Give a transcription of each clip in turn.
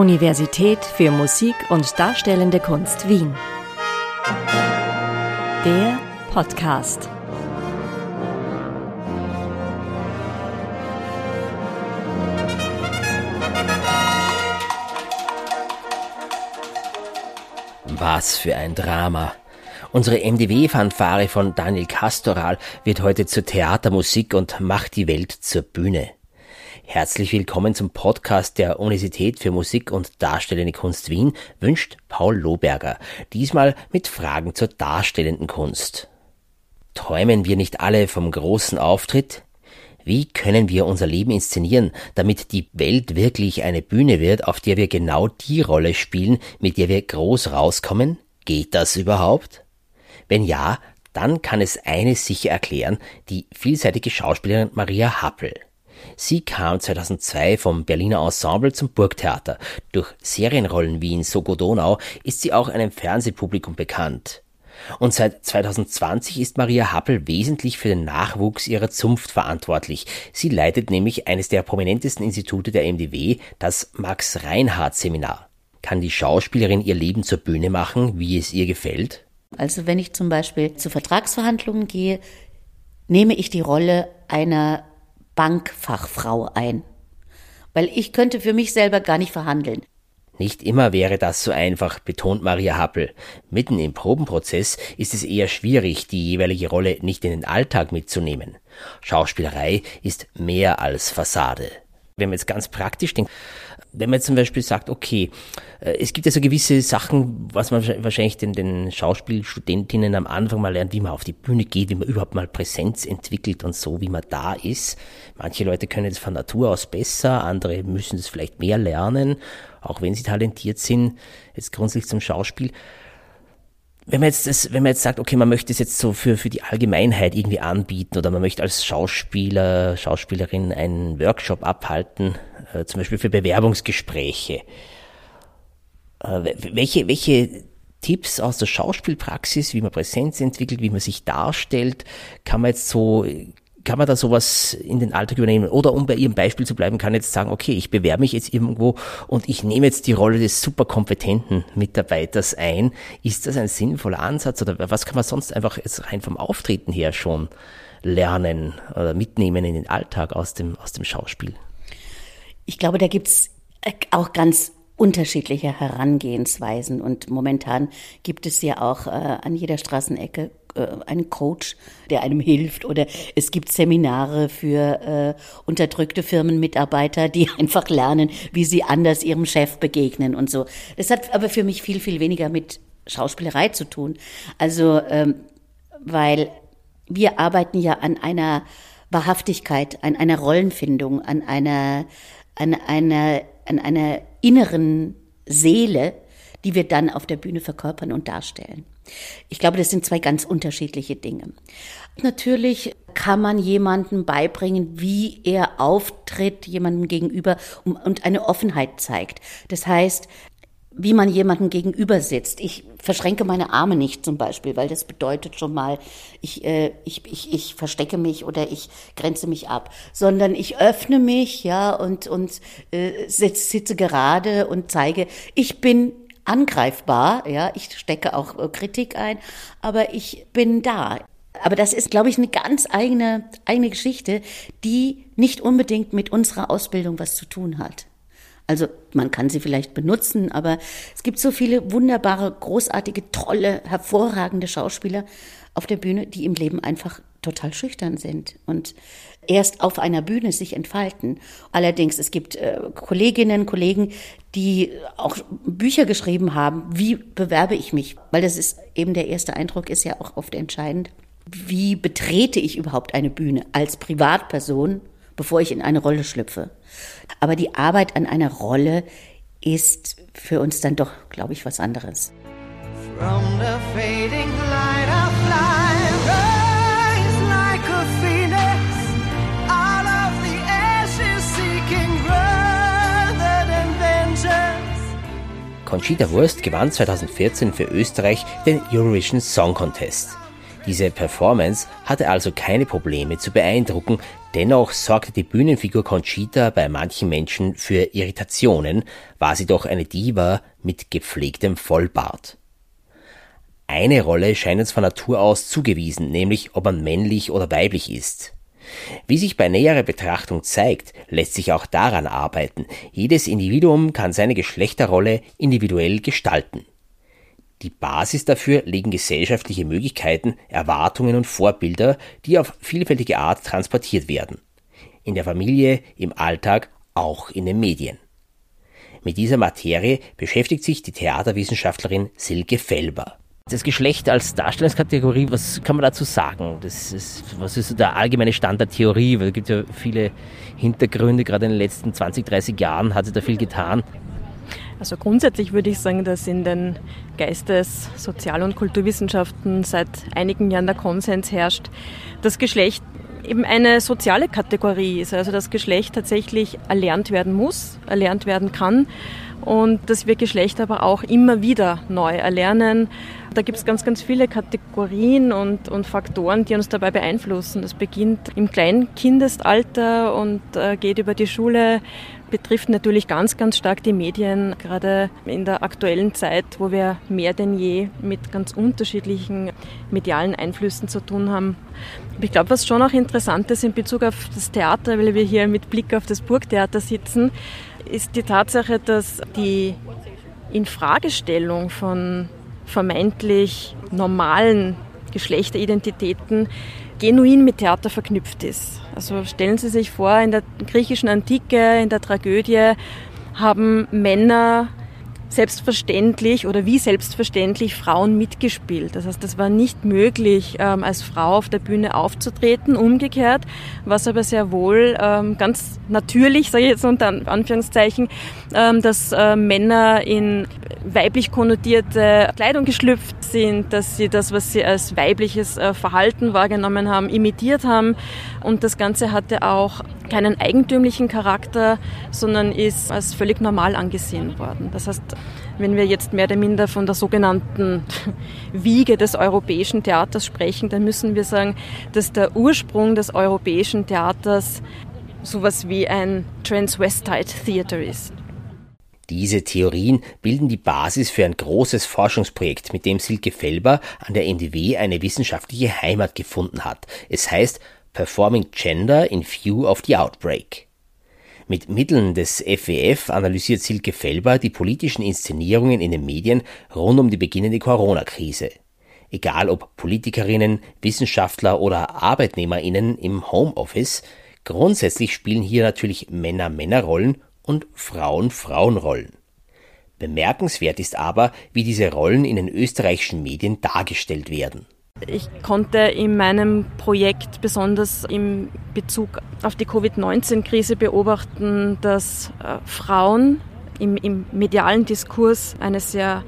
Universität für Musik und Darstellende Kunst Wien. Der Podcast. Was für ein Drama. Unsere MDW-Fanfare von Daniel Castoral wird heute zur Theatermusik und macht die Welt zur Bühne. Herzlich willkommen zum Podcast der Universität für Musik und Darstellende Kunst Wien, wünscht Paul Lohberger. Diesmal mit Fragen zur darstellenden Kunst. Träumen wir nicht alle vom großen Auftritt? Wie können wir unser Leben inszenieren, damit die Welt wirklich eine Bühne wird, auf der wir genau die Rolle spielen, mit der wir groß rauskommen? Geht das überhaupt? Wenn ja, dann kann es eines sicher erklären, die vielseitige Schauspielerin Maria Happel. Sie kam 2002 vom Berliner Ensemble zum Burgtheater. Durch Serienrollen wie in Sogo Donau ist sie auch einem Fernsehpublikum bekannt. Und seit 2020 ist Maria Happel wesentlich für den Nachwuchs ihrer Zunft verantwortlich. Sie leitet nämlich eines der prominentesten Institute der MDW, das Max Reinhardt Seminar. Kann die Schauspielerin ihr Leben zur Bühne machen, wie es ihr gefällt? Also wenn ich zum Beispiel zu Vertragsverhandlungen gehe, nehme ich die Rolle einer Bankfachfrau ein. Weil ich könnte für mich selber gar nicht verhandeln. Nicht immer wäre das so einfach, betont Maria Happel. Mitten im Probenprozess ist es eher schwierig, die jeweilige Rolle nicht in den Alltag mitzunehmen. Schauspielerei ist mehr als Fassade. Wenn man jetzt ganz praktisch denkt, wenn man zum Beispiel sagt, okay, äh, es gibt ja so gewisse Sachen, was man wahrscheinlich den, den Schauspielstudentinnen am Anfang mal lernt, wie man auf die Bühne geht, wie man überhaupt mal Präsenz entwickelt und so, wie man da ist. Manche Leute können das von Natur aus besser, andere müssen das vielleicht mehr lernen, auch wenn sie talentiert sind, jetzt grundsätzlich zum Schauspiel wenn man jetzt das, wenn man jetzt sagt, okay, man möchte es jetzt so für, für die Allgemeinheit irgendwie anbieten oder man möchte als Schauspieler, Schauspielerin einen Workshop abhalten, äh, zum Beispiel für Bewerbungsgespräche. Äh, welche, welche Tipps aus der Schauspielpraxis, wie man Präsenz entwickelt, wie man sich darstellt, kann man jetzt so kann man da sowas in den Alltag übernehmen? Oder um bei Ihrem Beispiel zu bleiben, kann jetzt sagen, okay, ich bewerbe mich jetzt irgendwo und ich nehme jetzt die Rolle des superkompetenten Mitarbeiters ein. Ist das ein sinnvoller Ansatz oder was kann man sonst einfach jetzt rein vom Auftreten her schon lernen oder mitnehmen in den Alltag aus dem, aus dem Schauspiel? Ich glaube, da gibt's auch ganz unterschiedliche Herangehensweisen und momentan gibt es ja auch äh, an jeder Straßenecke einen Coach, der einem hilft oder es gibt Seminare für äh, unterdrückte Firmenmitarbeiter, die einfach lernen, wie sie anders ihrem Chef begegnen und so. Das hat aber für mich viel, viel weniger mit Schauspielerei zu tun. Also, ähm, weil wir arbeiten ja an einer Wahrhaftigkeit, an einer Rollenfindung, an einer, an einer, an einer inneren Seele, die wir dann auf der Bühne verkörpern und darstellen. Ich glaube, das sind zwei ganz unterschiedliche Dinge. Natürlich kann man jemandem beibringen, wie er auftritt, jemandem gegenüber und eine Offenheit zeigt. Das heißt, wie man jemandem gegenüber sitzt. Ich verschränke meine Arme nicht zum Beispiel, weil das bedeutet schon mal, ich, äh, ich, ich, ich verstecke mich oder ich grenze mich ab, sondern ich öffne mich, ja, und, und äh, sitze, sitze gerade und zeige, ich bin angreifbar, ja, ich stecke auch äh, Kritik ein, aber ich bin da. Aber das ist, glaube ich, eine ganz eigene, eigene Geschichte, die nicht unbedingt mit unserer Ausbildung was zu tun hat. Also man kann sie vielleicht benutzen, aber es gibt so viele wunderbare, großartige, tolle, hervorragende Schauspieler auf der Bühne, die im Leben einfach total schüchtern sind und erst auf einer Bühne sich entfalten. Allerdings, es gibt äh, Kolleginnen, Kollegen, die auch Bücher geschrieben haben, wie bewerbe ich mich? Weil das ist eben der erste Eindruck ist ja auch oft entscheidend. Wie betrete ich überhaupt eine Bühne als Privatperson bevor ich in eine Rolle schlüpfe. Aber die Arbeit an einer Rolle ist für uns dann doch, glaube ich, was anderes. From the fading light of life, Conchita Wurst gewann 2014 für Österreich den Eurovision Song Contest. Diese Performance hatte also keine Probleme zu beeindrucken, dennoch sorgte die Bühnenfigur Conchita bei manchen Menschen für Irritationen, war sie doch eine Diva mit gepflegtem Vollbart. Eine Rolle scheint uns von Natur aus zugewiesen, nämlich ob man männlich oder weiblich ist. Wie sich bei näherer Betrachtung zeigt, lässt sich auch daran arbeiten. Jedes Individuum kann seine Geschlechterrolle individuell gestalten. Die Basis dafür legen gesellschaftliche Möglichkeiten, Erwartungen und Vorbilder, die auf vielfältige Art transportiert werden. In der Familie, im Alltag, auch in den Medien. Mit dieser Materie beschäftigt sich die Theaterwissenschaftlerin Silke Felber. Das Geschlecht als Darstellungskategorie, was kann man dazu sagen? Das ist, was ist der allgemeine Stand der Theorie? Weil es gibt ja viele Hintergründe, gerade in den letzten 20, 30 Jahren hat sich da viel getan. Also grundsätzlich würde ich sagen, dass in den Geistes-, Sozial- und Kulturwissenschaften seit einigen Jahren der Konsens herrscht, dass Geschlecht eben eine soziale Kategorie ist, also dass Geschlecht tatsächlich erlernt werden muss, erlernt werden kann und dass wir Geschlecht aber auch immer wieder neu erlernen. Da gibt es ganz, ganz viele Kategorien und, und Faktoren, die uns dabei beeinflussen. Das beginnt im kleinen Kindesalter und äh, geht über die Schule, betrifft natürlich ganz, ganz stark die Medien, gerade in der aktuellen Zeit, wo wir mehr denn je mit ganz unterschiedlichen medialen Einflüssen zu tun haben. Ich glaube, was schon auch interessant ist in Bezug auf das Theater, weil wir hier mit Blick auf das Burgtheater sitzen, ist die Tatsache, dass die Infragestellung von vermeintlich normalen Geschlechteridentitäten genuin mit Theater verknüpft ist. Also stellen Sie sich vor, in der griechischen Antike, in der Tragödie haben Männer selbstverständlich oder wie selbstverständlich Frauen mitgespielt. Das heißt, es war nicht möglich, ähm, als Frau auf der Bühne aufzutreten, umgekehrt, was aber sehr wohl ähm, ganz natürlich, sage ich jetzt unter Anführungszeichen, ähm, dass äh, Männer in weiblich konnotierte Kleidung geschlüpft sind, dass sie das, was sie als weibliches äh, Verhalten wahrgenommen haben, imitiert haben. Und das Ganze hatte auch keinen eigentümlichen Charakter, sondern ist als völlig normal angesehen worden. Das heißt, wenn wir jetzt mehr oder minder von der sogenannten Wiege des europäischen Theaters sprechen, dann müssen wir sagen, dass der Ursprung des europäischen Theaters sowas wie ein Transvestite Theater ist. Diese Theorien bilden die Basis für ein großes Forschungsprojekt, mit dem Silke Felber an der MDW eine wissenschaftliche Heimat gefunden hat. Es heißt Performing Gender in View of the Outbreak. Mit Mitteln des FWF analysiert Silke Felber die politischen Inszenierungen in den Medien rund um die beginnende Corona-Krise. Egal ob Politikerinnen, Wissenschaftler oder Arbeitnehmerinnen im Homeoffice, grundsätzlich spielen hier natürlich Männer Männerrollen und Frauen Frauenrollen. Bemerkenswert ist aber, wie diese Rollen in den österreichischen Medien dargestellt werden. Ich konnte in meinem Projekt besonders im Bezug auf die Covid-19-Krise beobachten, dass äh, Frauen im, im, medialen Diskurs eine sehr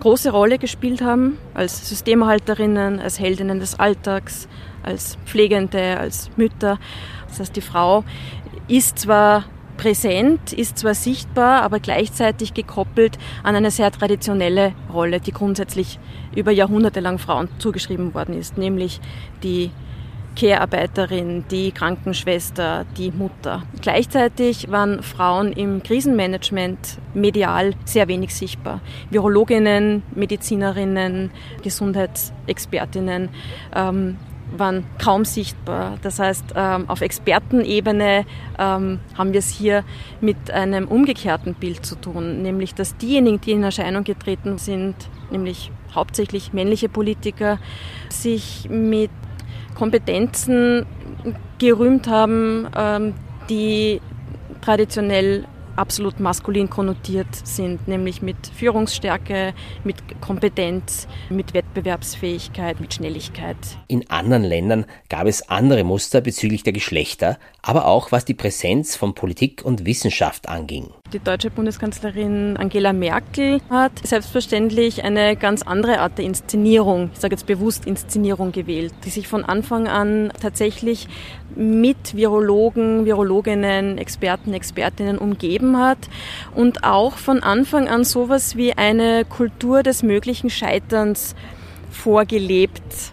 große Rolle gespielt haben, als Systemhalterinnen, als Heldinnen des Alltags, als Pflegende, als Mütter. Das heißt, die Frau ist zwar präsent, ist zwar sichtbar, aber gleichzeitig gekoppelt an eine sehr traditionelle Rolle, die grundsätzlich über Jahrhunderte lang Frauen zugeschrieben worden ist, nämlich die Care-Arbeiterin, die Krankenschwester, die Mutter. Gleichzeitig waren Frauen im Krisenmanagement medial sehr wenig sichtbar. Virologinnen, Medizinerinnen, Gesundheitsexpertinnen ähm, waren kaum sichtbar. Das heißt, ähm, auf Expertenebene ähm, haben wir es hier mit einem umgekehrten Bild zu tun, nämlich dass diejenigen, die in Erscheinung getreten sind, nämlich hauptsächlich männliche Politiker, sich mit Kompetenzen gerühmt haben, ähm, die traditionell absolut maskulin konnotiert sind, nämlich mit Führungsstärke, mit Kompetenz, mit Wettbewerbsfähigkeit, mit Schnelligkeit. In anderen Ländern gab es andere Muster bezüglich der Geschlechter, aber auch was die Präsenz von Politik und Wissenschaft anging. Die deutsche Bundeskanzlerin Angela Merkel hat selbstverständlich eine ganz andere Art der Inszenierung, ich sage jetzt bewusst Inszenierung gewählt, die sich von Anfang an tatsächlich mit Virologen, Virologinnen, Experten, Expertinnen umgeben hat und auch von Anfang an sowas wie eine Kultur des möglichen Scheiterns vorgelebt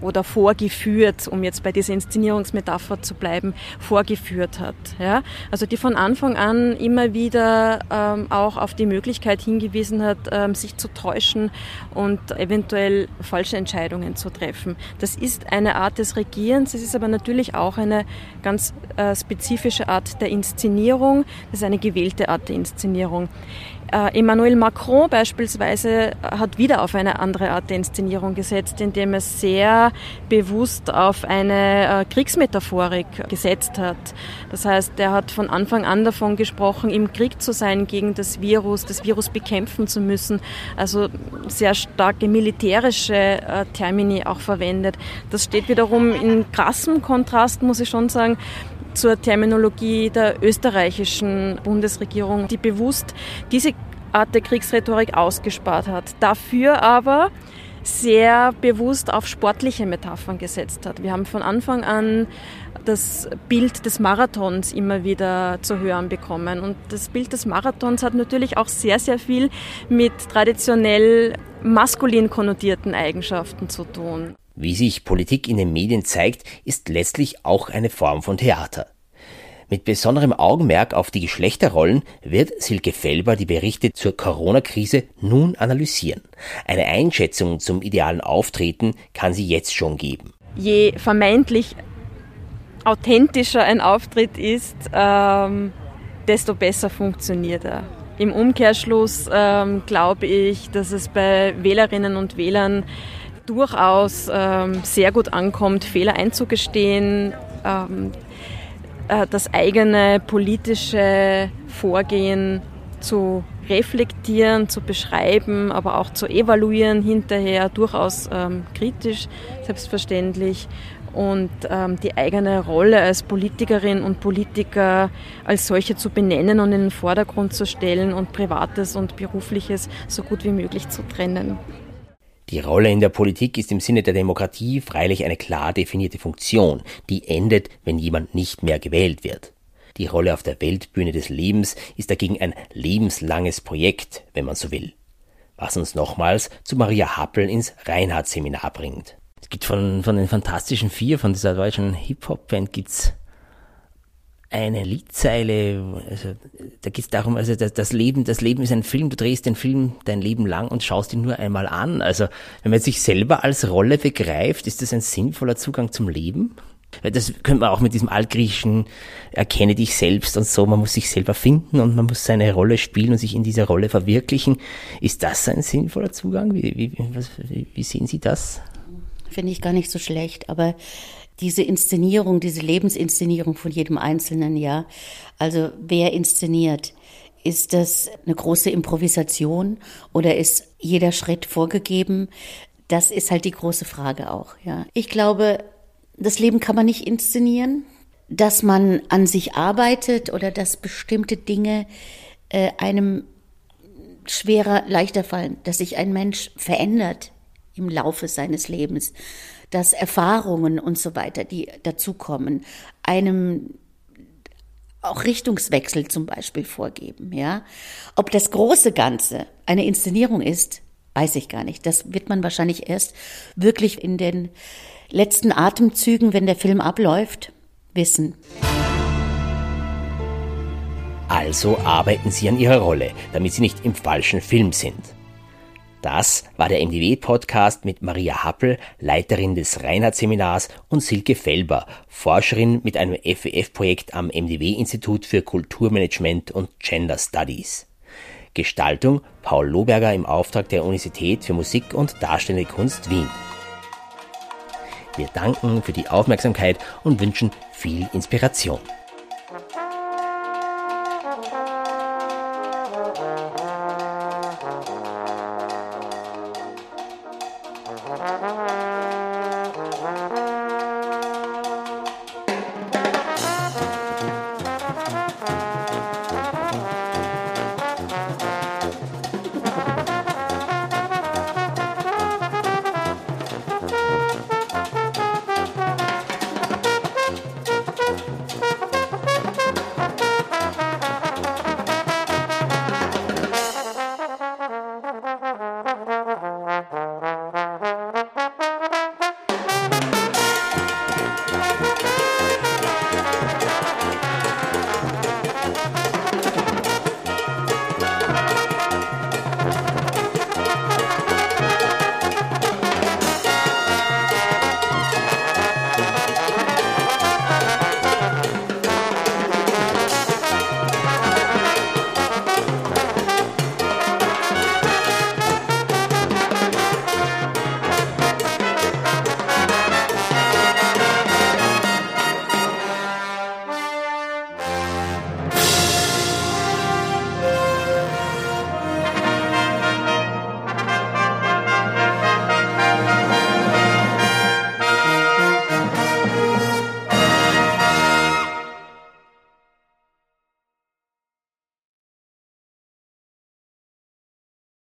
oder vorgeführt, um jetzt bei dieser Inszenierungsmetapher zu bleiben, vorgeführt hat. Ja? Also die von Anfang an immer wieder ähm, auch auf die Möglichkeit hingewiesen hat, ähm, sich zu täuschen und eventuell falsche Entscheidungen zu treffen. Das ist eine Art des Regierens, es ist aber natürlich auch eine ganz äh, spezifische Art der Inszenierung, das ist eine gewählte Art der Inszenierung. Äh, Emmanuel Macron beispielsweise hat wieder auf eine andere Art der Inszenierung gesetzt, indem er sehr bewusst auf eine äh, Kriegsmetaphorik gesetzt hat. Das heißt, er hat von Anfang an davon gesprochen, im Krieg zu sein gegen das Virus, das Virus bekämpfen zu müssen. Also sehr starke militärische äh, Termini auch verwendet. Das steht wiederum in krassem Kontrast, muss ich schon sagen, zur Terminologie der österreichischen Bundesregierung, die bewusst diese Art der Kriegsrhetorik ausgespart hat. Dafür aber sehr bewusst auf sportliche Metaphern gesetzt hat. Wir haben von Anfang an das Bild des Marathons immer wieder zu hören bekommen. Und das Bild des Marathons hat natürlich auch sehr, sehr viel mit traditionell maskulin konnotierten Eigenschaften zu tun. Wie sich Politik in den Medien zeigt, ist letztlich auch eine Form von Theater. Mit besonderem Augenmerk auf die Geschlechterrollen wird Silke Felber die Berichte zur Corona-Krise nun analysieren. Eine Einschätzung zum idealen Auftreten kann sie jetzt schon geben. Je vermeintlich authentischer ein Auftritt ist, ähm, desto besser funktioniert er. Im Umkehrschluss ähm, glaube ich, dass es bei Wählerinnen und Wählern durchaus ähm, sehr gut ankommt, Fehler einzugestehen, ähm, äh, das eigene politische Vorgehen zu reflektieren, zu beschreiben, aber auch zu evaluieren hinterher, durchaus ähm, kritisch, selbstverständlich. Und ähm, die eigene Rolle als Politikerin und Politiker als solche zu benennen und in den Vordergrund zu stellen und Privates und Berufliches so gut wie möglich zu trennen. Die Rolle in der Politik ist im Sinne der Demokratie freilich eine klar definierte Funktion, die endet, wenn jemand nicht mehr gewählt wird. Die Rolle auf der Weltbühne des Lebens ist dagegen ein lebenslanges Projekt, wenn man so will. Was uns nochmals zu Maria Happel ins Reinhardt-Seminar bringt. Es gibt von, von den Fantastischen Vier, von dieser deutschen Hip-Hop-Band, gibt's eine Liedzeile, also da geht es darum, also das, das, Leben, das Leben ist ein Film, du drehst den Film dein Leben lang und schaust ihn nur einmal an. Also wenn man sich selber als Rolle begreift, ist das ein sinnvoller Zugang zum Leben? Das könnte man auch mit diesem altgriechischen erkenne dich selbst und so, man muss sich selber finden und man muss seine Rolle spielen und sich in dieser Rolle verwirklichen. Ist das ein sinnvoller Zugang? Wie, wie, was, wie, wie sehen Sie das? Finde ich gar nicht so schlecht, aber diese Inszenierung, diese Lebensinszenierung von jedem Einzelnen, ja. Also wer inszeniert? Ist das eine große Improvisation oder ist jeder Schritt vorgegeben? Das ist halt die große Frage auch, ja. Ich glaube, das Leben kann man nicht inszenieren, dass man an sich arbeitet oder dass bestimmte Dinge äh, einem schwerer, leichter fallen, dass sich ein Mensch verändert im Laufe seines Lebens dass Erfahrungen und so weiter, die dazukommen, einem auch Richtungswechsel zum Beispiel vorgeben, ja. Ob das große Ganze eine Inszenierung ist, weiß ich gar nicht. Das wird man wahrscheinlich erst wirklich in den letzten Atemzügen, wenn der Film abläuft, wissen. Also arbeiten Sie an Ihrer Rolle, damit Sie nicht im falschen Film sind. Das war der MDW-Podcast mit Maria Happel, Leiterin des Reinhardt-Seminars und Silke Felber, Forscherin mit einem FWF-Projekt am MDW-Institut für Kulturmanagement und Gender Studies. Gestaltung Paul Lohberger im Auftrag der Universität für Musik und Darstellende Kunst Wien. Wir danken für die Aufmerksamkeit und wünschen viel Inspiration.